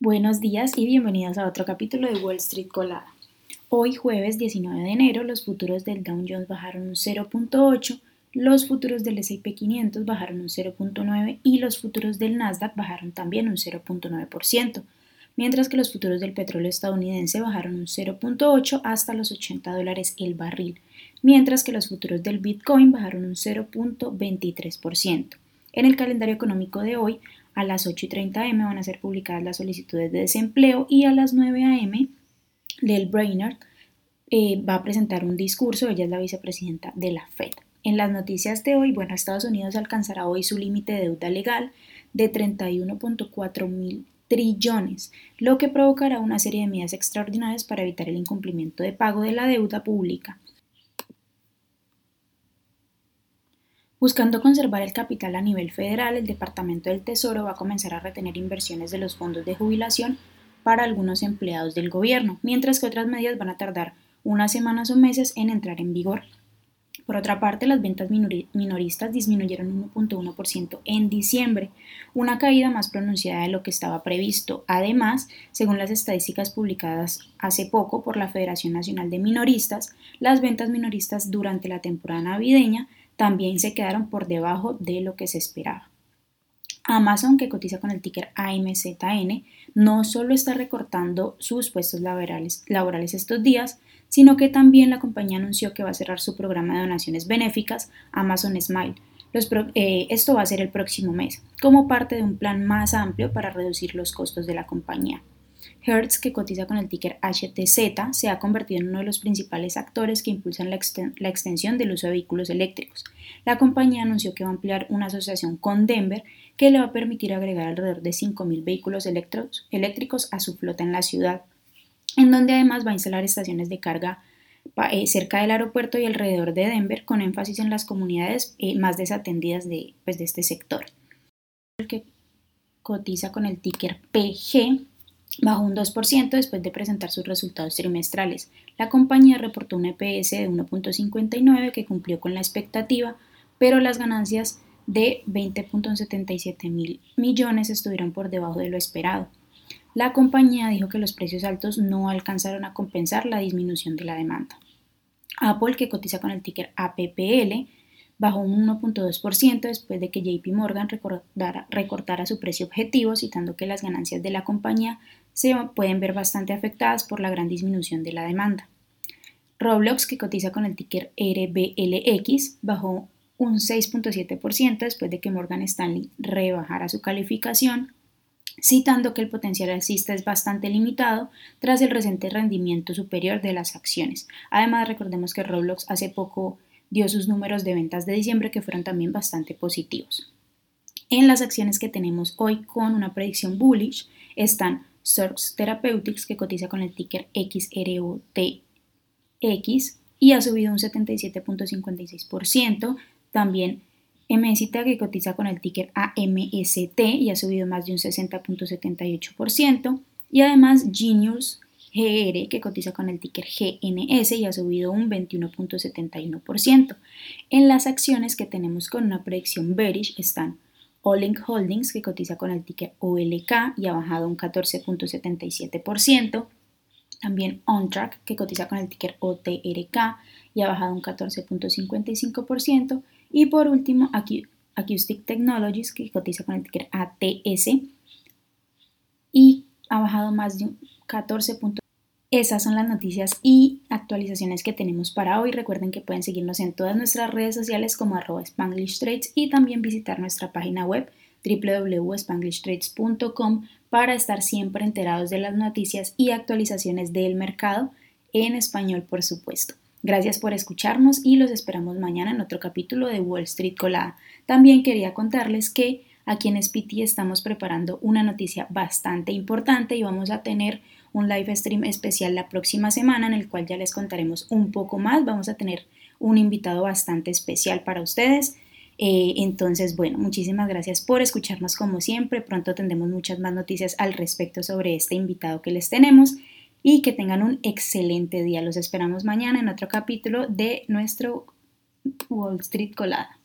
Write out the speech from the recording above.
Buenos días y bienvenidos a otro capítulo de Wall Street Colada. Hoy jueves 19 de enero los futuros del Dow Jones bajaron un 0.8, los futuros del S&P 500 bajaron un 0.9 y los futuros del Nasdaq bajaron también un 0.9%, mientras que los futuros del petróleo estadounidense bajaron un 0.8 hasta los 80 dólares el barril, mientras que los futuros del Bitcoin bajaron un 0.23%. En el calendario económico de hoy, a las 8 y 30 am van a ser publicadas las solicitudes de desempleo y a las 9 am Lel Brainerd eh, va a presentar un discurso, ella es la vicepresidenta de la Fed. En las noticias de hoy, bueno, Estados Unidos alcanzará hoy su límite de deuda legal de 31.4 mil trillones, lo que provocará una serie de medidas extraordinarias para evitar el incumplimiento de pago de la deuda pública. Buscando conservar el capital a nivel federal, el Departamento del Tesoro va a comenzar a retener inversiones de los fondos de jubilación para algunos empleados del gobierno, mientras que otras medidas van a tardar unas semanas o meses en entrar en vigor. Por otra parte, las ventas minoristas disminuyeron 1.1% en diciembre, una caída más pronunciada de lo que estaba previsto. Además, según las estadísticas publicadas hace poco por la Federación Nacional de Minoristas, las ventas minoristas durante la temporada navideña también se quedaron por debajo de lo que se esperaba. Amazon, que cotiza con el ticker AMZN, no solo está recortando sus puestos laborales, laborales, estos días, sino que también la compañía anunció que va a cerrar su programa de donaciones benéficas Amazon Smile. Eh, esto va a ser el próximo mes, como parte de un plan más amplio para reducir los costos de la compañía. Hertz, que cotiza con el ticker HTZ, se ha convertido en uno de los principales actores que impulsan la, extensión del uso de vehículos eléctricos. La compañía anunció que va a ampliar una asociación con Denver que le va a permitir agregar alrededor de 5.000 vehículos eléctricos a su flota en la ciudad, en donde además va a instalar estaciones de carga eh, cerca del aeropuerto y alrededor de Denver, con énfasis en las comunidades eh, más desatendidas de, pues, de este sector. El que cotiza con el ticker PG bajó un 2% después de presentar sus resultados trimestrales. La compañía reportó un EPS de 1.59 que cumplió con la expectativa, pero las ganancias de 20.77 mil millones estuvieron por debajo de lo esperado. La compañía dijo que los precios altos no alcanzaron a compensar la disminución de la demanda. Apple, que cotiza con el ticker APPL, bajó un 1.2% después de que JP Morgan recortara, su precio objetivo, citando que las ganancias de la compañía se pueden ver bastante afectadas por la gran disminución de la demanda. Roblox, que cotiza con el ticker RBLX, bajó un 6.7% después de que Morgan Stanley rebajara su calificación, citando que el potencial alcista es bastante limitado tras el reciente rendimiento superior de las acciones. Además, recordemos que Roblox hace poco dio sus números de ventas de diciembre que fueron también bastante positivos. En las acciones que tenemos hoy con una predicción bullish están Source Therapeutics que cotiza con el ticker XROTX y ha subido un 77.56%, también MSITA que cotiza con el ticker AMST y ha subido más de un 60.78%, y además Genius GR, que cotiza con el ticker GNS y ha subido un 21.71%. En las acciones que tenemos con una predicción bearish están Olink Holdings, que cotiza con el ticker OLK y ha bajado un 14.77%. También OnTrack, que cotiza con el ticker OTRK y ha bajado un 14.55%. Y por último, Acoustic Technologies, que cotiza con el ticker ATS y ha bajado más de un 14. Esas son las noticias y actualizaciones que tenemos para hoy. Recuerden que pueden seguirnos en todas nuestras redes sociales como arroba Spanglish Trades y también visitar nuestra página web www.spanglishtrades.com para estar siempre enterados de las noticias y actualizaciones del mercado en español, por supuesto. Gracias por escucharnos y los esperamos mañana en otro capítulo de Wall Street Colada. También quería contarles que aquí en SPT estamos preparando una noticia bastante importante y vamos a tener un live stream especial la próxima semana en el cual ya les contaremos un poco más. Vamos a tener un invitado bastante especial para ustedes. Eh, entonces, bueno, muchísimas gracias por escucharnos como siempre. Pronto tendremos muchas más noticias al respecto sobre este invitado que les tenemos y que tengan un excelente día. Los esperamos mañana en otro capítulo de nuestro Wall Street Colada.